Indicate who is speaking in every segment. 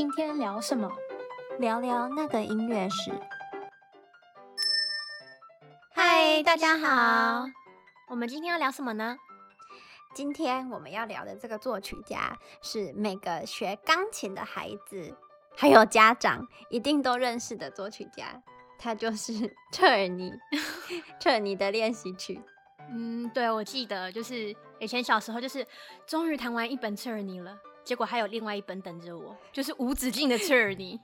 Speaker 1: 今天聊什么？
Speaker 2: 聊聊那个音乐史。
Speaker 1: 嗨，大家好。我们今天要聊什么呢？
Speaker 2: 今天我们要聊的这个作曲家是每个学钢琴的孩子还有家长一定都认识的作曲家，他就是 彻尔尼。彻尔尼的练习曲。
Speaker 1: 嗯，对，我记得就是以前小时候就是终于弹完一本彻尔尼了，结果还有另外一本等着我，就是无止境的彻尔尼。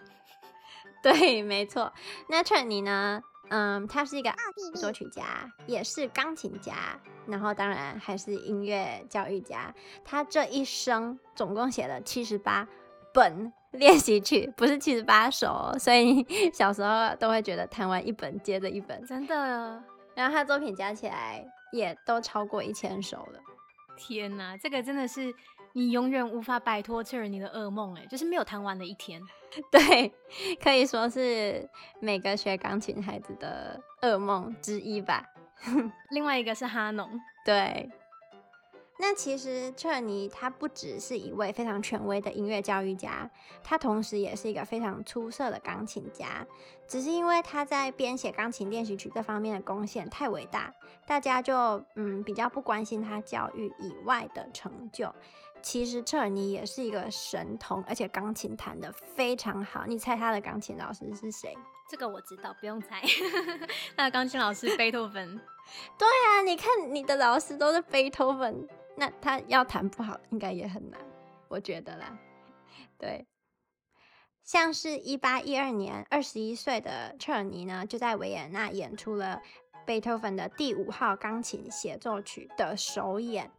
Speaker 2: 对，没错。那彻尔尼呢？嗯，他是一个作曲家，也是钢琴家，然后当然还是音乐教育家。他这一生总共写了七十八本练习曲，不是七十八首，所以小时候都会觉得弹完一本接着一本，
Speaker 1: 真的。
Speaker 2: 然后他作品加起来也都超过一千首了。
Speaker 1: 天哪，这个真的是你永远无法摆脱切尔尼的噩梦哎，就是没有弹完的一天。
Speaker 2: 对，可以说是每个学钢琴孩子的噩梦之一吧。
Speaker 1: 另外一个是哈农，
Speaker 2: 对。那其实彻尔尼他不只是一位非常权威的音乐教育家，他同时也是一个非常出色的钢琴家。只是因为他在编写钢琴练习曲这方面的贡献太伟大，大家就嗯比较不关心他教育以外的成就。其实彻尔尼也是一个神童，而且钢琴弹得非常好。你猜他的钢琴老师是谁？
Speaker 1: 这个我知道，不用猜。他的钢琴老师贝多芬。
Speaker 2: 对啊，你看你的老师都是贝多芬，那他要弹不好，应该也很难，我觉得啦。对，像是一八一二年，二十一岁的彻尔尼呢，就在维也纳演出了贝多芬的第五号钢琴协奏曲的首演。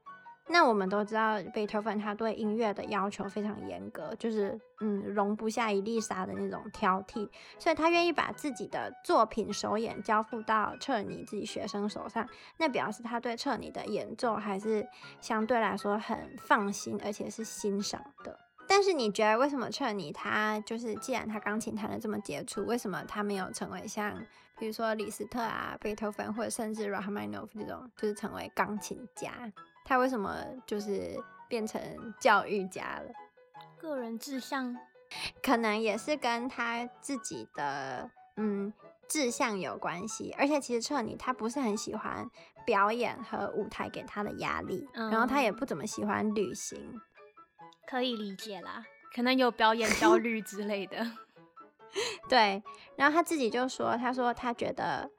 Speaker 2: 那我们都知道，贝多芬他对音乐的要求非常严格，就是嗯，容不下一粒沙的那种挑剔，所以他愿意把自己的作品首演交付到彻尼自己学生手上，那表示他对彻尼的演奏还是相对来说很放心，而且是欣赏的。但是你觉得为什么彻尼他就是既然他钢琴弹得这么杰出，为什么他没有成为像比如说李斯特啊、贝多芬或者甚至拉赫曼尼诺夫这种，就是成为钢琴家？他为什么就是变成教育家了？
Speaker 1: 个人志向，
Speaker 2: 可能也是跟他自己的嗯志向有关系。而且其实彻尔尼他不是很喜欢表演和舞台给他的压力，嗯，然后他也不怎么喜欢旅行，
Speaker 1: 可以理解啦。可能有表演焦虑之类的。
Speaker 2: 对，然后他自己就说，他说他觉得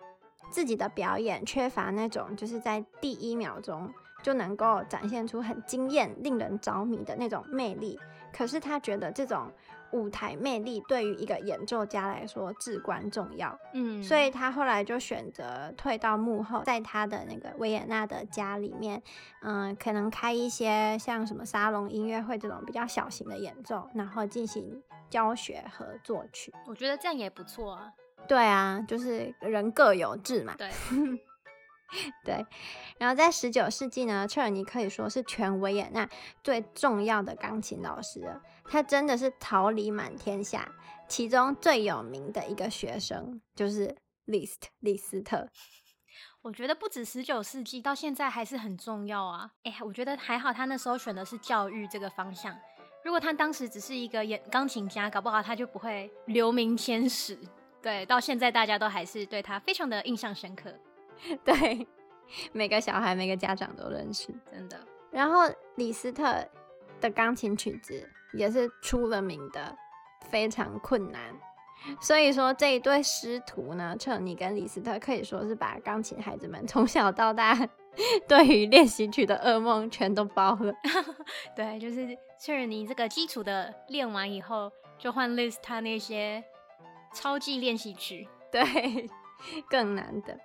Speaker 2: 自己的表演缺乏那种就是在第一秒钟。就能够展现出很惊艳、令人着迷的那种魅力。可是他觉得这种舞台魅力对于一个演奏家来说至关重要。嗯，所以他后来就选择退到幕后，在他的那个维也纳的家里面，嗯，可能开一些像什么沙龙音乐会这种比较小型的演奏，然后进行教学和作曲。
Speaker 1: 我觉得这样也不错啊。
Speaker 2: 对啊，就是人各有志嘛。
Speaker 1: 对。
Speaker 2: 对，然后在十九世纪呢，彻尔尼可以说是全维也纳最重要的钢琴老师了。他真的是桃李满天下，其中最有名的一个学生就是 List 李斯特。
Speaker 1: 我觉得不止十九世纪，到现在还是很重要啊。哎，我觉得还好，他那时候选的是教育这个方向。如果他当时只是一个演钢琴家，搞不好他就不会留名千史。对，到现在大家都还是对他非常的印象深刻。
Speaker 2: 对，每个小孩、每个家长都认识，
Speaker 1: 真的。
Speaker 2: 然后李斯特的钢琴曲子也是出了名的非常困难，所以说这一对师徒呢，彻尔尼跟李斯特可以说是把钢琴孩子们从小到大 对于练习曲的噩梦全都包了。
Speaker 1: 对，就是彻尔尼这个基础的练完以后，就换 Liszt 他那些超级练习曲，
Speaker 2: 对，更难的。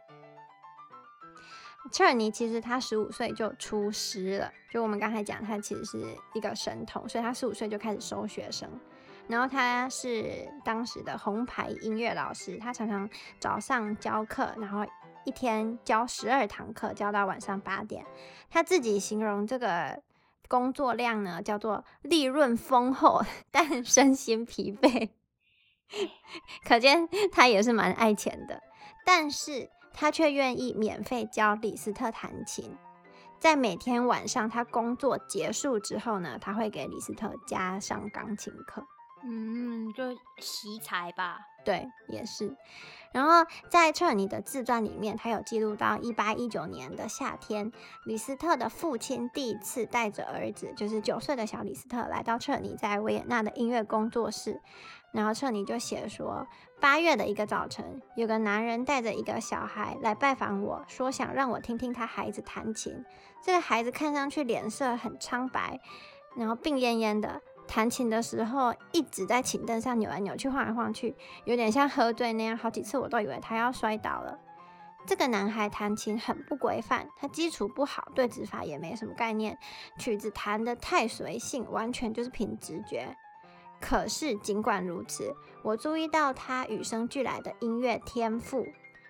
Speaker 2: 切尔尼其实他十五岁就出师了，就我们刚才讲，他其实是一个神童，所以他十五岁就开始收学生。然后他是当时的红牌音乐老师，他常常早上教课，然后一天教十二堂课，教到晚上八点。他自己形容这个工作量呢，叫做利润丰厚，但身心疲惫，可见他也是蛮爱钱的。但是。他却愿意免费教李斯特弹琴，在每天晚上他工作结束之后呢，他会给李斯特加上钢琴课。
Speaker 1: 嗯，就奇才吧。
Speaker 2: 对，也是。然后在彻尼的自传里面，他有记录到一八一九年的夏天，李斯特的父亲第一次带着儿子，就是九岁的小李斯特，来到彻尼在维也纳的音乐工作室。然后彻尼就写说，八月的一个早晨，有个男人带着一个小孩来拜访我，说想让我听听他孩子弹琴。这个孩子看上去脸色很苍白，然后病恹恹的。弹琴的时候一直在琴凳上扭来扭去、晃来晃去，有点像喝醉那样。好几次我都以为他要摔倒了。这个男孩弹琴很不规范，他基础不好，对指法也没什么概念，曲子弹得太随性，完全就是凭直觉。可是尽管如此，我注意到他与生俱来的音乐天赋。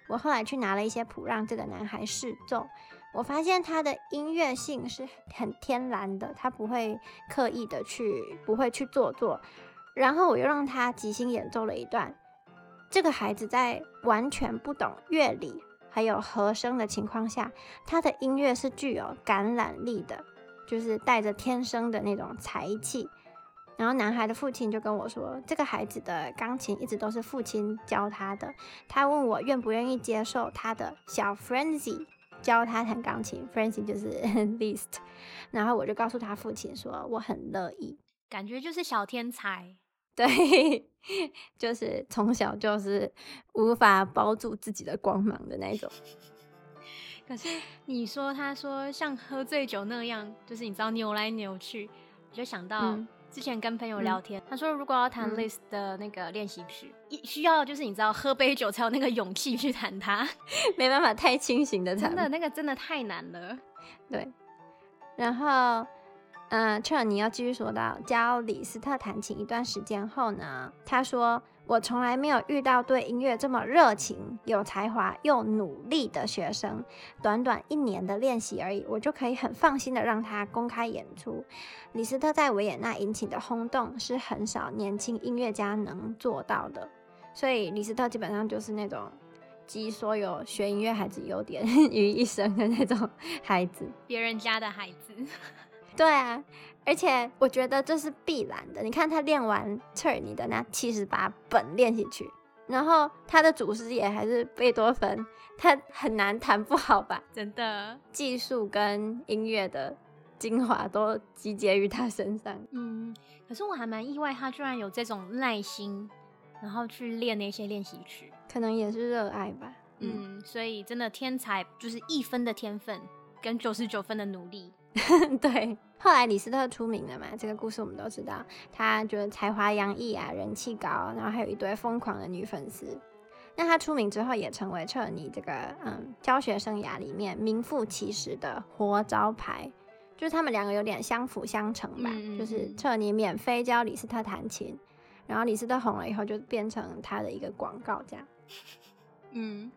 Speaker 2: 我后来去拿了一些谱让这个男孩试奏。我发现他的音乐性是很天然的，他不会刻意的去，不会去做作。然后我又让他即兴演奏了一段。这个孩子在完全不懂乐理还有和声的情况下，他的音乐是具有感染力的，就是带着天生的那种才气。然后男孩的父亲就跟我说，这个孩子的钢琴一直都是父亲教他的。他问我愿不愿意接受他的小 Frenzy。教他弹钢琴，Francie 就是 Liszt，然后我就告诉他父亲说我很乐意，
Speaker 1: 感觉就是小天才，
Speaker 2: 对，就是从小就是无法包住自己的光芒的那种。
Speaker 1: 可是你说他说像喝醉酒那样，就是你知道扭来扭去，我就想到。嗯之前跟朋友聊天，嗯、他说如果要弹 Liszt 的那个练习曲，一、嗯、需要就是你知道喝杯酒才有那个勇气去弹它，
Speaker 2: 没办法太清醒 的弹，
Speaker 1: 真的那个真的太难了。
Speaker 2: 对，然后。嗯，彻尔尼要继续说到教李斯特弹琴一段时间后呢，他说：“我从来没有遇到对音乐这么热情、有才华又努力的学生。短短一年的练习而已，我就可以很放心的让他公开演出。李斯特在维也纳引起的轰动是很少年轻音乐家能做到的。所以李斯特基本上就是那种集所有学音乐孩子优点 于一身的那种孩子，
Speaker 1: 别人家的孩子。”
Speaker 2: 对啊，而且我觉得这是必然的。你看他练完彻尔尼的那七十八本练习曲，然后他的祖师爷还是贝多芬，他很难弹不好吧？
Speaker 1: 真的，
Speaker 2: 技术跟音乐的精华都集结于他身上。
Speaker 1: 嗯，可是我还蛮意外，他居然有这种耐心，然后去练那些练习曲，
Speaker 2: 可能也是热爱吧。
Speaker 1: 嗯，嗯，所以真的天才就是一分的天分跟九十九分的努力。
Speaker 2: 对，后来李斯特出名了嘛，这个故事我们都知道。他觉得才华洋溢啊，人气高，然后还有一堆疯狂的女粉丝。那他出名之后，也成为彻尼这个嗯教学生涯里面名副其实的活招牌。就是他们两个有点相辅相成吧，就是彻尼免费教李斯特弹琴，然后李斯特红了以后，就变成他的一个广告这样。嗯。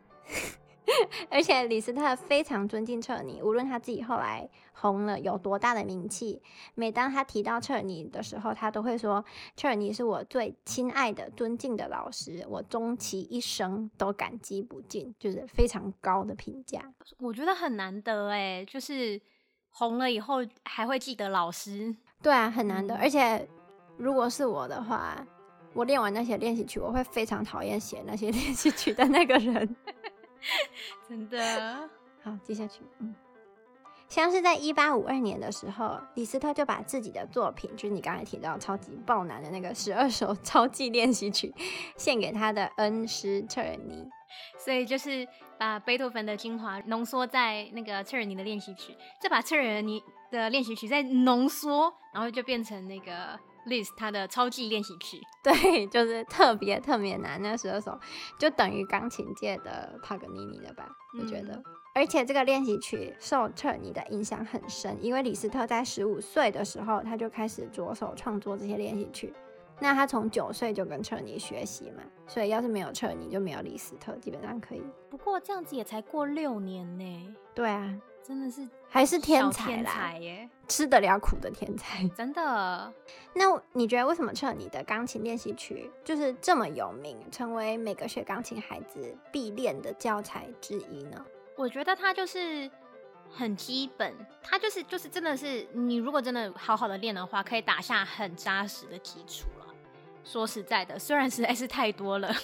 Speaker 2: 而且李斯特非常尊敬彻尼，无论他自己后来红了有多大的名气，每当他提到彻尼的时候，他都会说：“彻尼是我最亲爱的、尊敬的老师，我终其一生都感激不尽。”就是非常高的评价。
Speaker 1: 我觉得很难得哎，就是红了以后还会记得老师。
Speaker 2: 对啊，很难得。而且如果是我的话，我练完那些练习曲，我会非常讨厌写那些 练习曲的那个人。
Speaker 1: 真的
Speaker 2: 好，接下去，嗯，像是在一八五二年的时候，李斯特就把自己的作品，就是你刚才提到超级爆难的那个十二首超技练习曲，献给他的恩师彻尔尼。
Speaker 1: 所以就是把贝多芬的精华浓缩在那个彻尔尼的练习曲，再把彻尔尼的练习曲再浓缩，然后就变成那个。Liszt 他的超级练习曲，
Speaker 2: 对，就是特别特别难，那十二首就等于钢琴界的帕格尼尼了吧？我觉得。嗯、而且这个练习曲受彻尔尼的影响很深，因为李斯特在十五岁的时候他就开始着手创作这些练习曲。那他从九岁就跟彻尔尼学习嘛，所以要是没有彻尔尼，就没有李斯特，基本上可以。
Speaker 1: 不过这样子也才过六年呢。
Speaker 2: 对啊。
Speaker 1: 真的是
Speaker 2: 还是天才啦，
Speaker 1: 天才耶，
Speaker 2: 吃得了苦的天才，
Speaker 1: 真的。
Speaker 2: 那你觉得为什么彻尔尼的钢琴练习曲就是这么有名，成为每个学钢琴孩子必练的教材之一呢？
Speaker 1: 我觉得它就是很基本，它就是就是真的是你如果真的好好的练的话，可以打下很扎实的基础了。说实在的，虽然实在是太多了，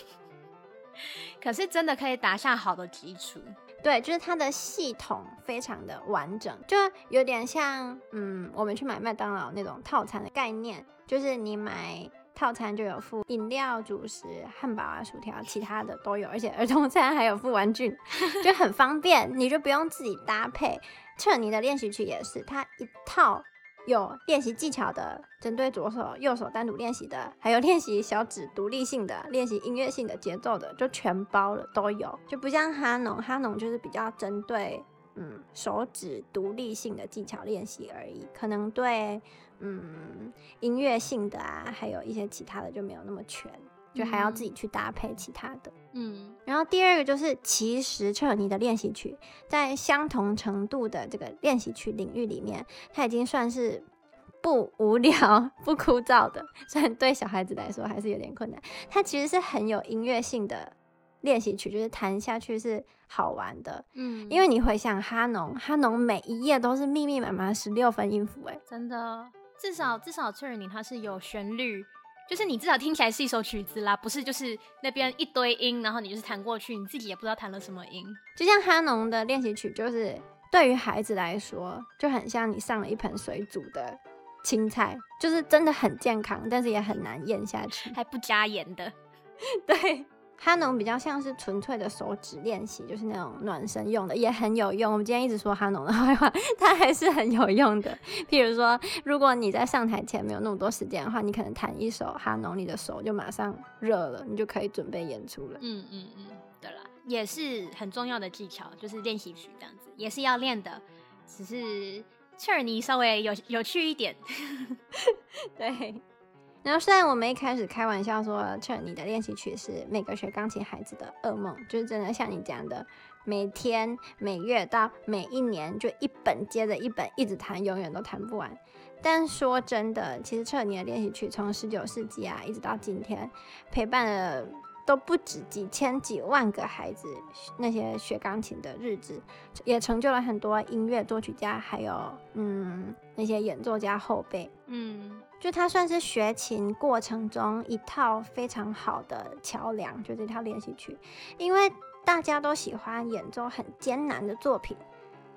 Speaker 1: 可是真的可以打下好的基础。
Speaker 2: 对，就是它的系统非常的完整，就有点像嗯，我们去买麦当劳那种套餐的概念，就是你买套餐就有附饮料、主食、汉堡啊、薯条，其他的都有，而且儿童餐还有附玩具，就很方便，你就不用自己搭配。彻尼的练习曲也是，它一套。有练习技巧的，针对左手、右手单独练习的，还有练习小指独立性的、练习音乐性的节奏的，就全包了，都有。就不像哈农，哈农就是比较针对嗯手指独立性的技巧练习而已，可能对嗯音乐性的啊，还有一些其他的就没有那么全。就还要自己去搭配其他的，
Speaker 1: 嗯，
Speaker 2: 然后第二个就是，其实彻尼的练习曲在相同程度的这个练习曲领域里面，它已经算是不无聊、不枯燥的，虽然对小孩子来说还是有点困难。它其实是很有音乐性的练习曲，就是弹下去是好玩的，
Speaker 1: 嗯，
Speaker 2: 因为你回想哈农，哈农每一页都是密密麻麻十六分音符，哎，
Speaker 1: 真的，至少至少彻尼它是有旋律。就是你至少听起来是一首曲子啦，不是就是那边一堆音，然后你就是弹过去，你自己也不知道弹了什么音。
Speaker 2: 就像哈农的练习曲，就是对于孩子来说，就很像你上了一盆水煮的青菜，就是真的很健康，但是也很难咽下去，
Speaker 1: 还不加盐的。
Speaker 2: 对。哈农比较像是纯粹的手指练习，就是那种暖身用的，也很有用。我们今天一直说哈农的坏话，它还是很有用的。譬如说，如果你在上台前没有那么多时间的话，你可能弹一首哈农，你的手就马上热了，你就可以准备演出了。
Speaker 1: 嗯嗯嗯，对啦，也是很重要的技巧，就是练习曲这样子，也是要练的。只是彻尼稍微有有趣一点，
Speaker 2: 对。然后虽然我们一开始开玩笑说，彻尼的练习曲是每个学钢琴孩子的噩梦，就是真的像你讲的，每天、每月到每一年，就一本接着一本，一直弹，永远都弹不完。但说真的，其实彻尼的练习曲从十九世纪啊，一直到今天，陪伴了。都不止几千几万个孩子，那些学钢琴的日子，也成就了很多音乐作曲家，还有嗯那些演奏家后辈。
Speaker 1: 嗯，
Speaker 2: 就它算是学琴过程中一套非常好的桥梁，就这套练习曲。因为大家都喜欢演奏很艰难的作品，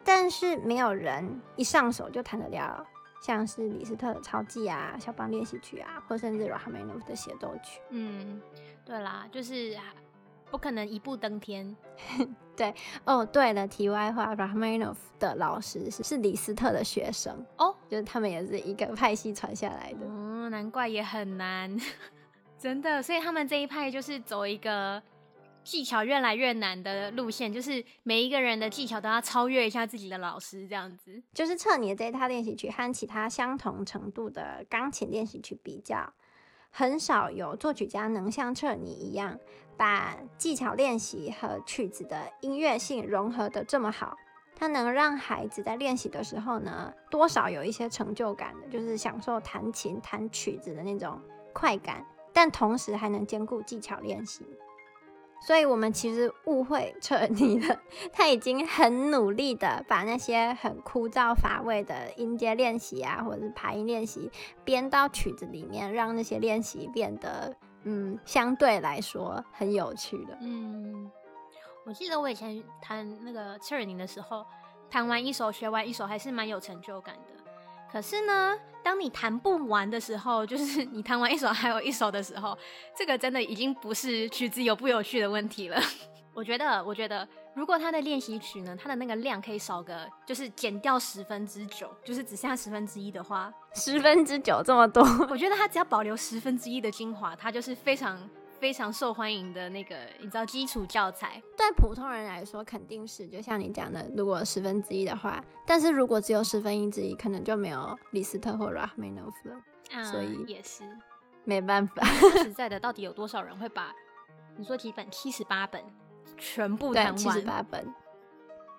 Speaker 2: 但是没有人一上手就弹得了，像是李斯特的超技啊、肖邦练习曲啊，或甚至拉赫曼尼诺夫的协奏曲。
Speaker 1: 嗯。对啦，就是不可能一步登天。
Speaker 2: 对哦，对了，题外话，Rachmaninoff 的老师是是李斯特的学生
Speaker 1: 哦，
Speaker 2: 就是他们也是一个派系传下来的。
Speaker 1: 哦，难怪也很难，真的。所以他们这一派就是走一个技巧越来越难的路线，就是每一个人的技巧都要超越一下自己的老师，这样子。
Speaker 2: 就是彻你的这一套练习曲和其他相同程度的钢琴练习曲比较。很少有作曲家能像彻尼一样，把技巧练习和曲子的音乐性融合的这么好。他能让孩子在练习的时候呢，多少有一些成就感的，就是享受弹琴、弹曲子的那种快感，但同时还能兼顾技巧练习。所以，我们其实误会彻尼了。他已经很努力的把那些很枯燥乏味的音阶练习啊，或者是爬音练习编到曲子里面，让那些练习变得嗯，相对来说很有趣的。
Speaker 1: 嗯，我记得我以前弹那个彻尼的时候，弹完一首，学完一首，还是蛮有成就感的。可是呢，当你弹不完的时候，就是你弹完一首还有一首的时候，这个真的已经不是曲子有不有趣的问题了。我觉得，我觉得，如果他的练习曲呢，他的那个量可以少个，就是减掉十分之九，就是只剩下十分之一的话，
Speaker 2: 十分之九这么多，
Speaker 1: 我觉得他只要保留十分之一的精华，他就是非常。非常受欢迎的那个，你知道基础教材，
Speaker 2: 对普通人来说肯定是，就像你讲的，如果十分之一的话，但是如果只有十分之一，可能就没有李斯特或拉赫曼尼诺夫了。
Speaker 1: 嗯，所以也是
Speaker 2: 没办法。
Speaker 1: 说实在的，到底有多少人会把你说几本七十八本全部弹完？
Speaker 2: 七十八本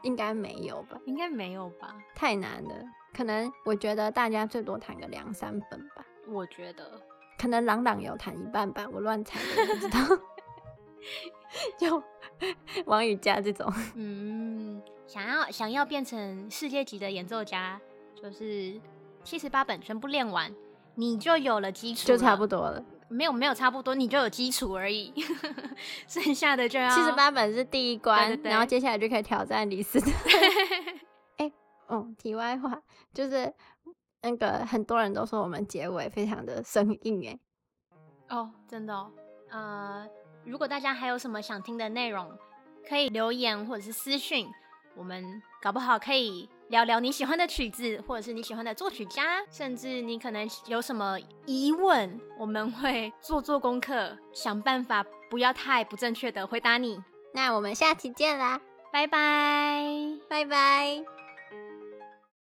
Speaker 2: 应该没有吧？
Speaker 1: 应该没有吧？
Speaker 2: 太难了，可能我觉得大家最多弹个两三本吧。
Speaker 1: 我觉得。
Speaker 2: 可能朗朗有弹一半吧，我乱猜的，不知道。就 王羽佳这种，
Speaker 1: 嗯，想要想要变成世界级的演奏家，就是七十八本全部练完，你就有了基础，
Speaker 2: 就差不多了。
Speaker 1: 没有没有差不多，你就有基础而已，剩下的就要
Speaker 2: 七十八本是第一关，
Speaker 1: 对对对，
Speaker 2: 然后接下来就可以挑战李斯特。哎、欸，哦，题外话，就是那个很多人都说我们结尾非常的生硬，哎，
Speaker 1: 哦，真的哦，呃，如果大家还有什么想听的内容，可以留言或者是私讯，我们搞不好可以。聊聊你喜欢的曲子，或者是你喜欢的作曲家，甚至你可能有什么疑问，我们会做做功课，想办法不要太不正确的回答你。
Speaker 2: 那我们下期见啦，
Speaker 1: 拜拜，
Speaker 2: 拜拜。